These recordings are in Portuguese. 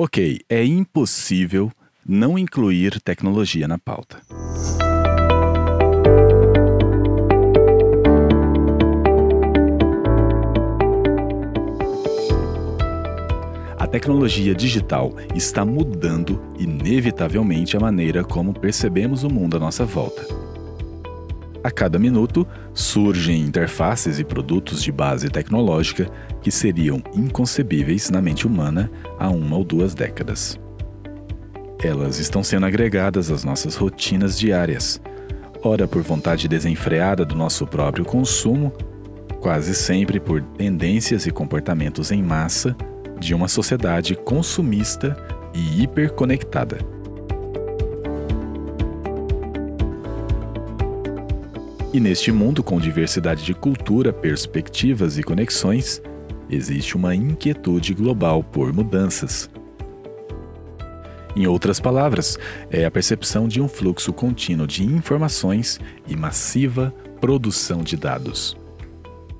Ok, é impossível não incluir tecnologia na pauta. A tecnologia digital está mudando inevitavelmente a maneira como percebemos o mundo à nossa volta. A cada minuto surgem interfaces e produtos de base tecnológica que seriam inconcebíveis na mente humana há uma ou duas décadas. Elas estão sendo agregadas às nossas rotinas diárias, ora por vontade desenfreada do nosso próprio consumo, quase sempre por tendências e comportamentos em massa de uma sociedade consumista e hiperconectada. E neste mundo com diversidade de cultura, perspectivas e conexões, existe uma inquietude global por mudanças. Em outras palavras, é a percepção de um fluxo contínuo de informações e massiva produção de dados.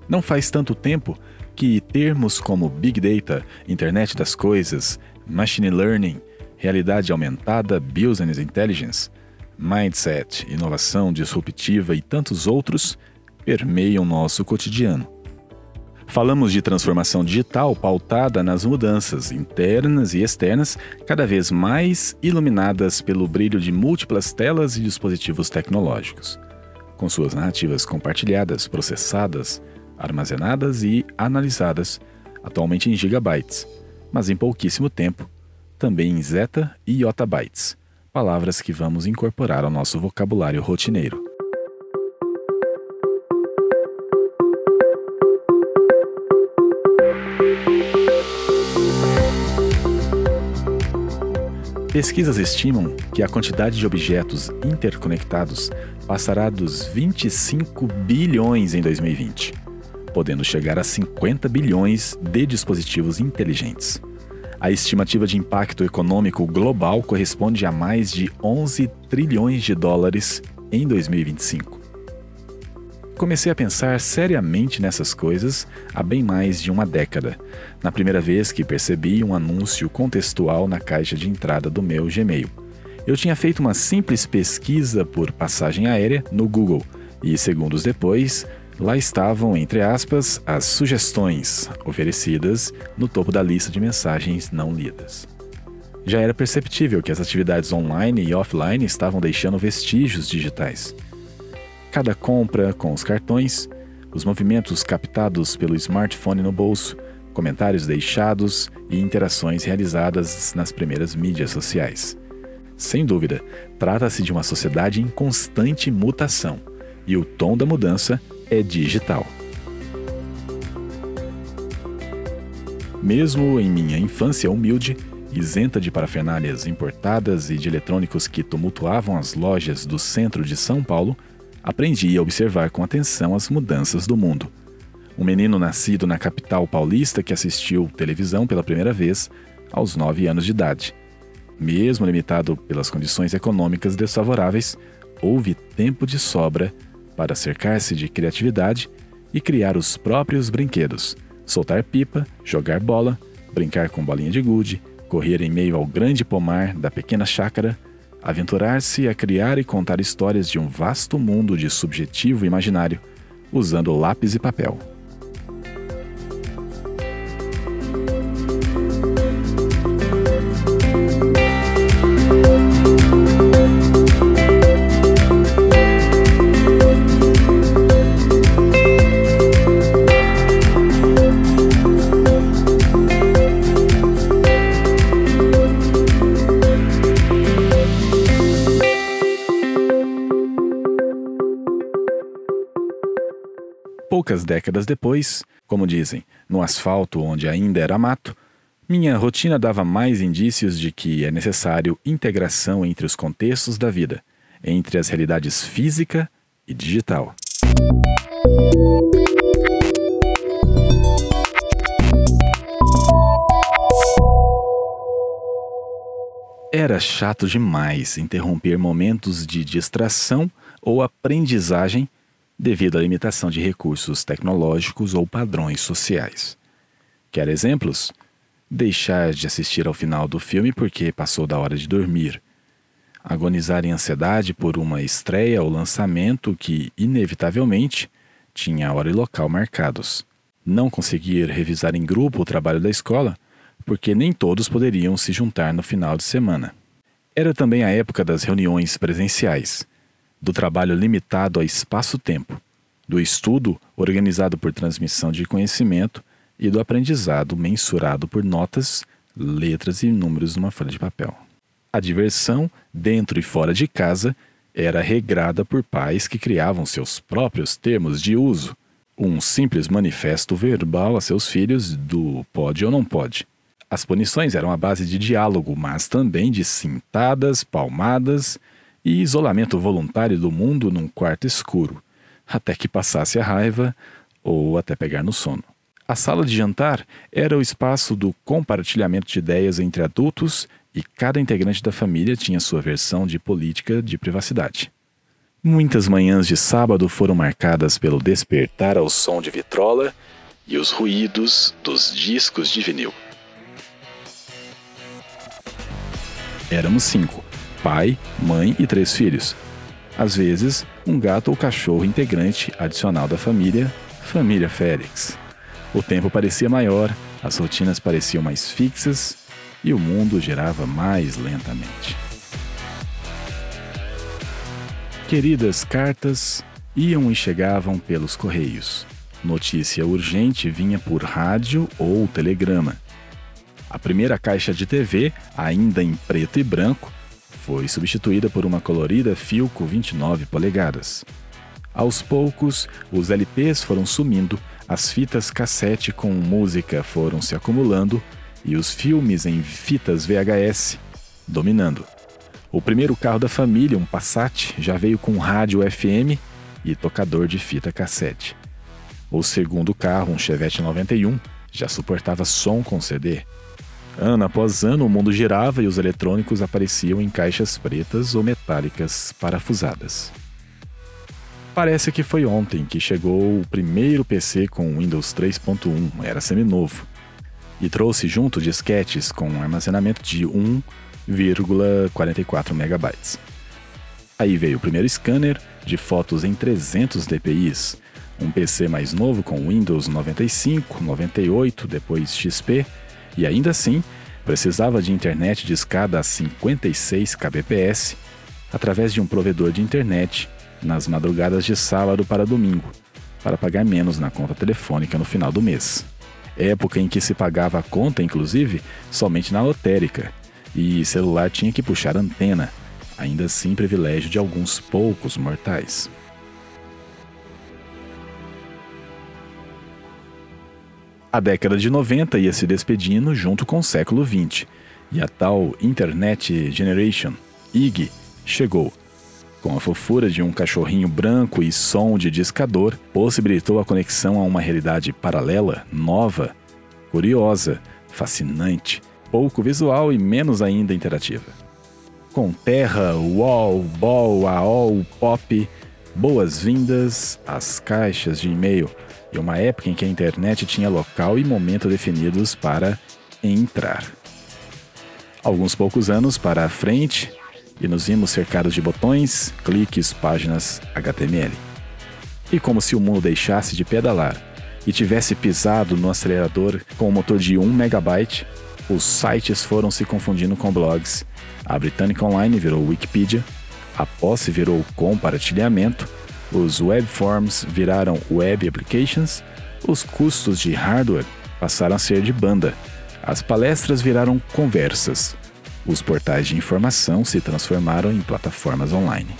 Não faz tanto tempo que termos como Big Data, Internet das Coisas, Machine Learning, realidade aumentada, Business Intelligence, mindset, inovação disruptiva e tantos outros permeiam nosso cotidiano. Falamos de transformação digital pautada nas mudanças internas e externas, cada vez mais iluminadas pelo brilho de múltiplas telas e dispositivos tecnológicos, com suas narrativas compartilhadas, processadas, armazenadas e analisadas, atualmente em gigabytes, mas em pouquíssimo tempo, também em zeta e yottabytes palavras que vamos incorporar ao nosso vocabulário rotineiro. Pesquisas estimam que a quantidade de objetos interconectados passará dos 25 bilhões em 2020, podendo chegar a 50 bilhões de dispositivos inteligentes. A estimativa de impacto econômico global corresponde a mais de 11 trilhões de dólares em 2025. Comecei a pensar seriamente nessas coisas há bem mais de uma década, na primeira vez que percebi um anúncio contextual na caixa de entrada do meu Gmail. Eu tinha feito uma simples pesquisa por passagem aérea no Google e, segundos depois, Lá estavam, entre aspas, as sugestões oferecidas no topo da lista de mensagens não lidas. Já era perceptível que as atividades online e offline estavam deixando vestígios digitais. Cada compra com os cartões, os movimentos captados pelo smartphone no bolso, comentários deixados e interações realizadas nas primeiras mídias sociais. Sem dúvida, trata-se de uma sociedade em constante mutação, e o tom da mudança é digital. Mesmo em minha infância humilde, isenta de parafernálias importadas e de eletrônicos que tumultuavam as lojas do centro de São Paulo, aprendi a observar com atenção as mudanças do mundo. Um menino nascido na capital paulista que assistiu televisão pela primeira vez aos nove anos de idade. Mesmo limitado pelas condições econômicas desfavoráveis, houve tempo de sobra para cercar-se de criatividade e criar os próprios brinquedos, soltar pipa, jogar bola, brincar com bolinha de gude, correr em meio ao grande pomar da pequena chácara, aventurar-se a criar e contar histórias de um vasto mundo de subjetivo imaginário, usando lápis e papel. Poucas décadas depois, como dizem, no asfalto onde ainda era mato, minha rotina dava mais indícios de que é necessário integração entre os contextos da vida, entre as realidades física e digital. Era chato demais interromper momentos de distração ou aprendizagem devido à limitação de recursos tecnológicos ou padrões sociais. Quer exemplos? deixar de assistir ao final do filme porque passou da hora de dormir, agonizar em ansiedade por uma estreia ou lançamento que, inevitavelmente, tinha hora e local marcados, não conseguir revisar em grupo o trabalho da escola porque nem todos poderiam se juntar no final de semana. Era também a época das reuniões presenciais, do trabalho limitado a espaço-tempo, do estudo organizado por transmissão de conhecimento e do aprendizado mensurado por notas, letras e números numa folha de papel. A diversão, dentro e fora de casa, era regrada por pais que criavam seus próprios termos de uso, um simples manifesto verbal a seus filhos do pode ou não pode. As punições eram a base de diálogo, mas também de cintadas, palmadas e isolamento voluntário do mundo num quarto escuro, até que passasse a raiva ou até pegar no sono. A sala de jantar era o espaço do compartilhamento de ideias entre adultos e cada integrante da família tinha sua versão de política de privacidade. Muitas manhãs de sábado foram marcadas pelo despertar ao som de vitrola e os ruídos dos discos de vinil. Éramos cinco: pai, mãe e três filhos. Às vezes, um gato ou cachorro integrante adicional da família, família Félix. O tempo parecia maior, as rotinas pareciam mais fixas e o mundo girava mais lentamente. Queridas cartas iam e chegavam pelos correios. Notícia urgente vinha por rádio ou telegrama. A primeira caixa de TV, ainda em preto e branco, foi substituída por uma colorida Filco 29 polegadas. Aos poucos, os LPs foram sumindo, as fitas cassete com música foram se acumulando e os filmes em fitas VHS dominando. O primeiro carro da família, um Passat, já veio com rádio FM e tocador de fita cassete. O segundo carro, um Chevette 91, já suportava som com CD. Ano após ano, o mundo girava e os eletrônicos apareciam em caixas pretas ou metálicas parafusadas. Parece que foi ontem que chegou o primeiro PC com Windows 3.1, era seminovo, e trouxe junto disquetes com armazenamento de 1,44 megabytes. Aí veio o primeiro scanner de fotos em 300 dpi, um PC mais novo com Windows 95, 98, depois XP e ainda assim precisava de internet de escada a 56 kbps através de um provedor de internet nas madrugadas de sábado para domingo, para pagar menos na conta telefônica no final do mês. Época em que se pagava a conta, inclusive, somente na lotérica, e celular tinha que puxar antena, ainda assim privilégio de alguns poucos mortais. A década de 90 ia se despedindo junto com o século 20, e a tal Internet Generation, IG, chegou. Com a fofura de um cachorrinho branco e som de discador, possibilitou a conexão a uma realidade paralela, nova, curiosa, fascinante, pouco visual e menos ainda interativa. Com terra, wall, ball, aol, pop, boas-vindas às caixas de e-mail e uma época em que a internet tinha local e momento definidos para entrar. Alguns poucos anos para a frente, e nos vimos cercados de botões, cliques, páginas HTML. E como se o mundo deixasse de pedalar e tivesse pisado no acelerador com um motor de 1 megabyte, os sites foram se confundindo com blogs. A Britânica Online virou Wikipedia, a posse virou compartilhamento os web forms viraram web applications, os custos de hardware passaram a ser de banda, as palestras viraram conversas, os portais de informação se transformaram em plataformas online.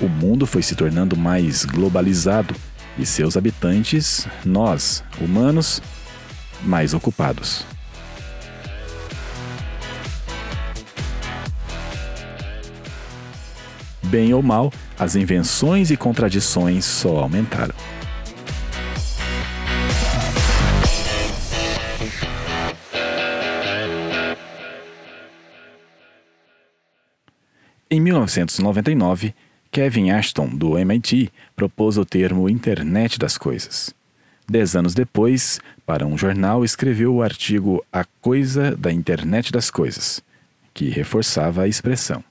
O mundo foi se tornando mais globalizado e seus habitantes, nós, humanos, mais ocupados. bem ou mal, as invenções e contradições só aumentaram. Em 1999, Kevin Ashton, do MIT, propôs o termo Internet das Coisas. Dez anos depois, para um jornal, escreveu o artigo A Coisa da Internet das Coisas, que reforçava a expressão.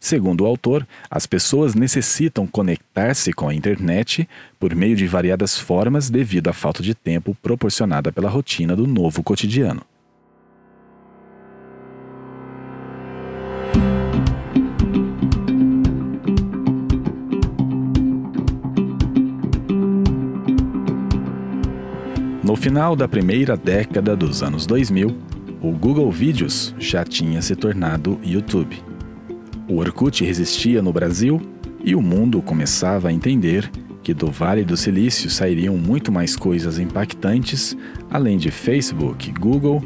Segundo o autor, as pessoas necessitam conectar-se com a internet por meio de variadas formas devido à falta de tempo proporcionada pela rotina do novo cotidiano. Final da primeira década dos anos 2000, o Google Vídeos já tinha se tornado YouTube. O Orkut resistia no Brasil e o mundo começava a entender que do Vale do Silício sairiam muito mais coisas impactantes, além de Facebook, Google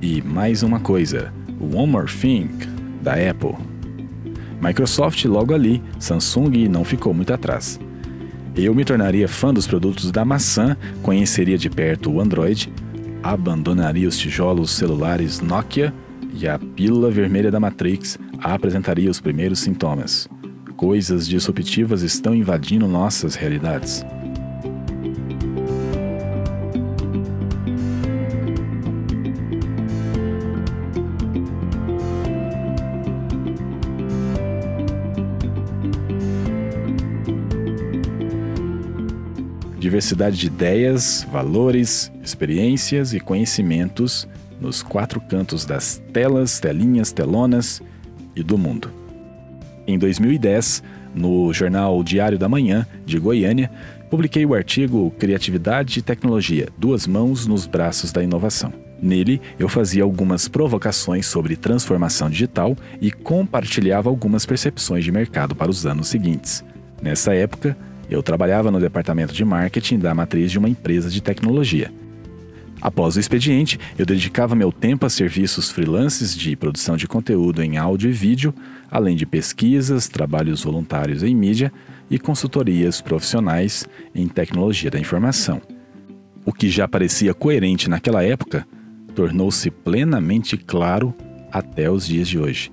e mais uma coisa, o One More Thing da Apple. Microsoft logo ali, Samsung não ficou muito atrás. Eu me tornaria fã dos produtos da maçã, conheceria de perto o Android, abandonaria os tijolos celulares Nokia e a pílula vermelha da Matrix apresentaria os primeiros sintomas. Coisas disruptivas estão invadindo nossas realidades. Diversidade de ideias, valores, experiências e conhecimentos nos quatro cantos das telas, telinhas, telonas e do mundo. Em 2010, no jornal Diário da Manhã, de Goiânia, publiquei o artigo Criatividade e Tecnologia Duas Mãos nos Braços da Inovação. Nele, eu fazia algumas provocações sobre transformação digital e compartilhava algumas percepções de mercado para os anos seguintes. Nessa época, eu trabalhava no departamento de marketing da matriz de uma empresa de tecnologia Após o expediente, eu dedicava meu tempo a serviços freelances de produção de conteúdo em áudio e vídeo, além de pesquisas, trabalhos voluntários em mídia e consultorias profissionais em tecnologia da informação. O que já parecia coerente naquela época tornou-se plenamente claro até os dias de hoje.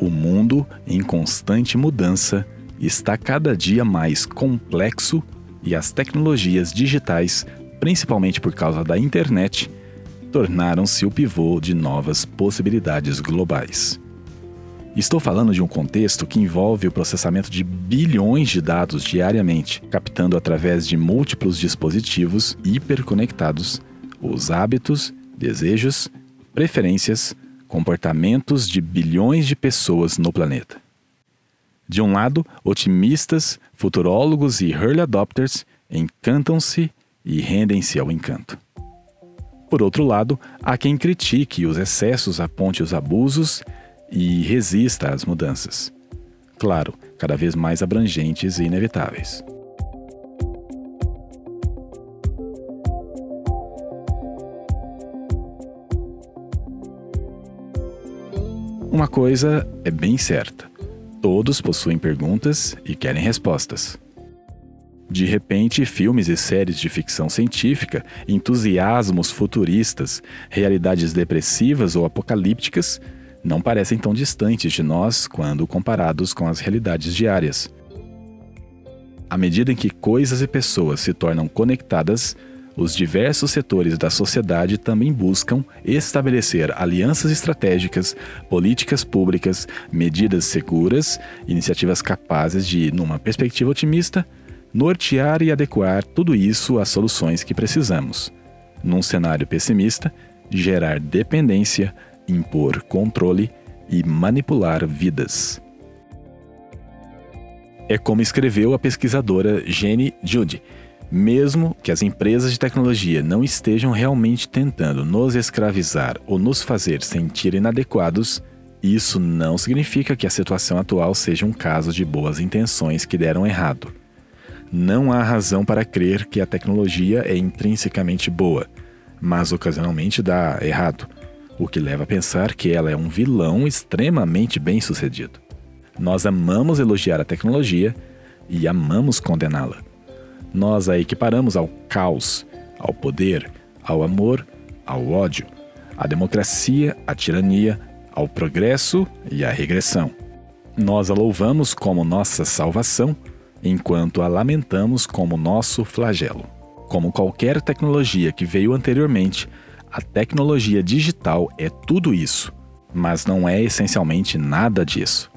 O mundo, em constante mudança, está cada dia mais complexo e as tecnologias digitais principalmente por causa da internet, tornaram-se o pivô de novas possibilidades globais. Estou falando de um contexto que envolve o processamento de bilhões de dados diariamente, captando através de múltiplos dispositivos hiperconectados os hábitos, desejos, preferências, comportamentos de bilhões de pessoas no planeta. De um lado, otimistas, futurólogos e early adopters encantam-se e rendem-se ao encanto. Por outro lado, há quem critique os excessos, aponte os abusos e resista às mudanças. Claro, cada vez mais abrangentes e inevitáveis. Uma coisa é bem certa: todos possuem perguntas e querem respostas. De repente, filmes e séries de ficção científica, entusiasmos futuristas, realidades depressivas ou apocalípticas não parecem tão distantes de nós quando comparados com as realidades diárias. À medida em que coisas e pessoas se tornam conectadas, os diversos setores da sociedade também buscam estabelecer alianças estratégicas, políticas públicas, medidas seguras, iniciativas capazes de, numa perspectiva otimista, nortear e adequar tudo isso às soluções que precisamos. Num cenário pessimista, gerar dependência, impor controle e manipular vidas. É como escreveu a pesquisadora Jenny Judy. Mesmo que as empresas de tecnologia não estejam realmente tentando nos escravizar ou nos fazer sentir inadequados, isso não significa que a situação atual seja um caso de boas intenções que deram errado. Não há razão para crer que a tecnologia é intrinsecamente boa, mas ocasionalmente dá errado, o que leva a pensar que ela é um vilão extremamente bem sucedido. Nós amamos elogiar a tecnologia e amamos condená-la. Nós a equiparamos ao caos, ao poder, ao amor, ao ódio, à democracia, à tirania, ao progresso e à regressão. Nós a louvamos como nossa salvação, enquanto a lamentamos como nosso flagelo. Como qualquer tecnologia que veio anteriormente, a tecnologia digital é tudo isso, mas não é essencialmente nada disso.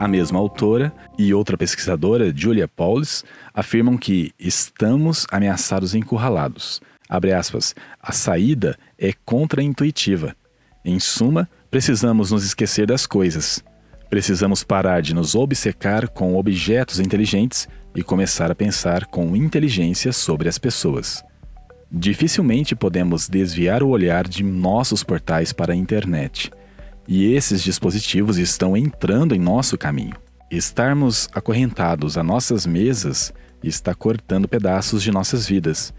A mesma autora e outra pesquisadora, Julia Pauls, afirmam que estamos ameaçados e encurralados. Aspas, a saída é contraintuitiva. Em suma, precisamos nos esquecer das coisas. Precisamos parar de nos obcecar com objetos inteligentes e começar a pensar com inteligência sobre as pessoas. Dificilmente podemos desviar o olhar de nossos portais para a internet. E esses dispositivos estão entrando em nosso caminho. Estarmos acorrentados a nossas mesas está cortando pedaços de nossas vidas.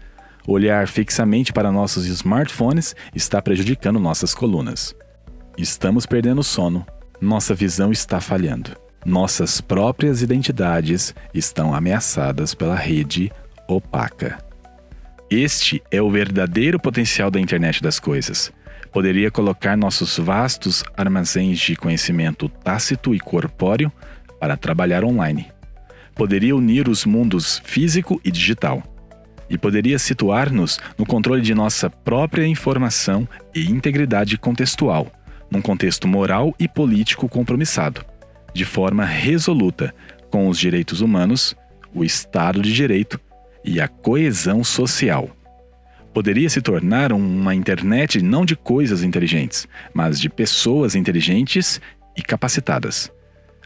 Olhar fixamente para nossos smartphones está prejudicando nossas colunas. Estamos perdendo sono, nossa visão está falhando. Nossas próprias identidades estão ameaçadas pela rede opaca. Este é o verdadeiro potencial da internet das coisas poderia colocar nossos vastos armazéns de conhecimento tácito e corpóreo para trabalhar online. Poderia unir os mundos físico e digital. E poderia situar-nos no controle de nossa própria informação e integridade contextual, num contexto moral e político compromissado, de forma resoluta com os direitos humanos, o Estado de Direito e a coesão social poderia se tornar uma internet não de coisas inteligentes, mas de pessoas inteligentes e capacitadas.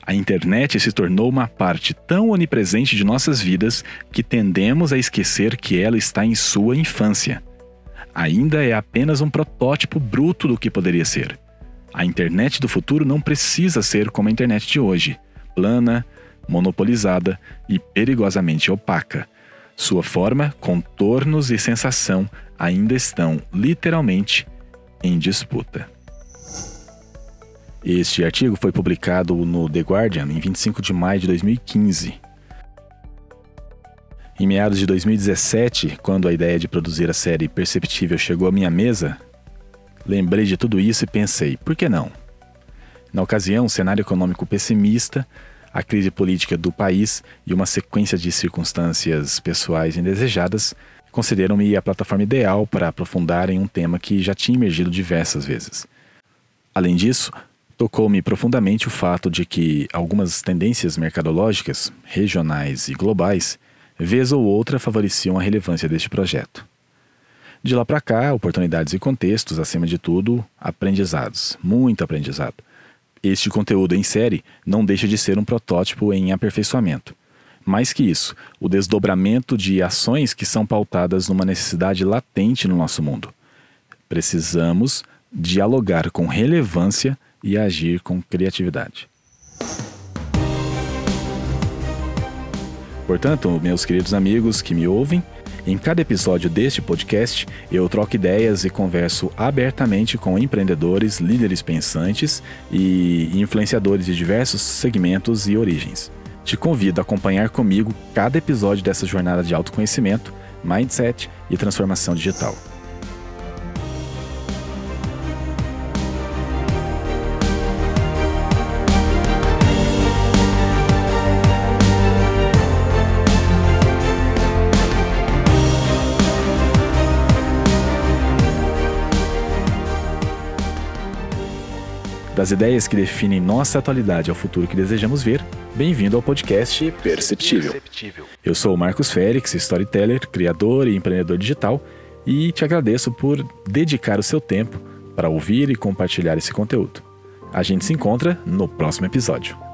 A internet se tornou uma parte tão onipresente de nossas vidas que tendemos a esquecer que ela está em sua infância. Ainda é apenas um protótipo bruto do que poderia ser. A internet do futuro não precisa ser como a internet de hoje, plana, monopolizada e perigosamente opaca sua forma, contornos e sensação ainda estão literalmente em disputa. Este artigo foi publicado no The Guardian em 25 de maio de 2015. Em meados de 2017, quando a ideia de produzir a série Perceptível chegou à minha mesa, lembrei de tudo isso e pensei, por que não? Na ocasião, um cenário econômico pessimista a crise política do país e uma sequência de circunstâncias pessoais indesejadas consideram-me a plataforma ideal para aprofundar em um tema que já tinha emergido diversas vezes. Além disso, tocou-me profundamente o fato de que algumas tendências mercadológicas, regionais e globais, vez ou outra favoreciam a relevância deste projeto. De lá para cá, oportunidades e contextos, acima de tudo, aprendizados, muito aprendizado. Este conteúdo em série não deixa de ser um protótipo em aperfeiçoamento. Mais que isso, o desdobramento de ações que são pautadas numa necessidade latente no nosso mundo. Precisamos dialogar com relevância e agir com criatividade. Portanto, meus queridos amigos que me ouvem, em cada episódio deste podcast, eu troco ideias e converso abertamente com empreendedores, líderes pensantes e influenciadores de diversos segmentos e origens. Te convido a acompanhar comigo cada episódio dessa jornada de autoconhecimento, mindset e transformação digital. Das ideias que definem nossa atualidade ao futuro que desejamos ver, bem-vindo ao podcast Perceptível. Eu sou o Marcos Félix, storyteller, criador e empreendedor digital, e te agradeço por dedicar o seu tempo para ouvir e compartilhar esse conteúdo. A gente se encontra no próximo episódio.